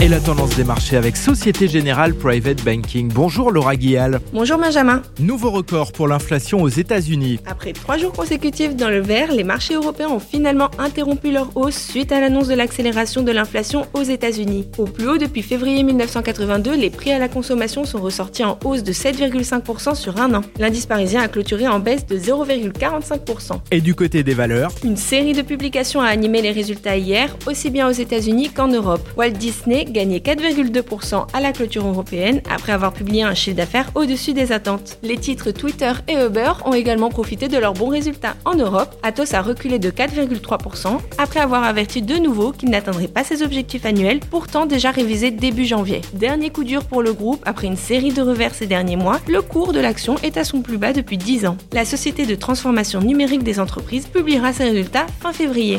Et la tendance des marchés avec Société Générale Private Banking. Bonjour Laura Guial. Bonjour Benjamin. Nouveau record pour l'inflation aux États-Unis. Après trois jours consécutifs dans le vert, les marchés européens ont finalement interrompu leur hausse suite à l'annonce de l'accélération de l'inflation aux États-Unis. Au plus haut depuis février 1982, les prix à la consommation sont ressortis en hausse de 7,5% sur un an. L'indice parisien a clôturé en baisse de 0,45%. Et du côté des valeurs? Une série de publications a animé les résultats hier, aussi bien aux États-Unis qu'en Europe. Walt Disney gagné 4,2% à la clôture européenne après avoir publié un chiffre d'affaires au-dessus des attentes. Les titres Twitter et Uber ont également profité de leurs bons résultats. En Europe, Atos a reculé de 4,3% après avoir averti de nouveau qu'il n'atteindrait pas ses objectifs annuels, pourtant déjà révisés début janvier. Dernier coup dur pour le groupe, après une série de revers ces derniers mois, le cours de l'action est à son plus bas depuis 10 ans. La société de transformation numérique des entreprises publiera ses résultats fin février.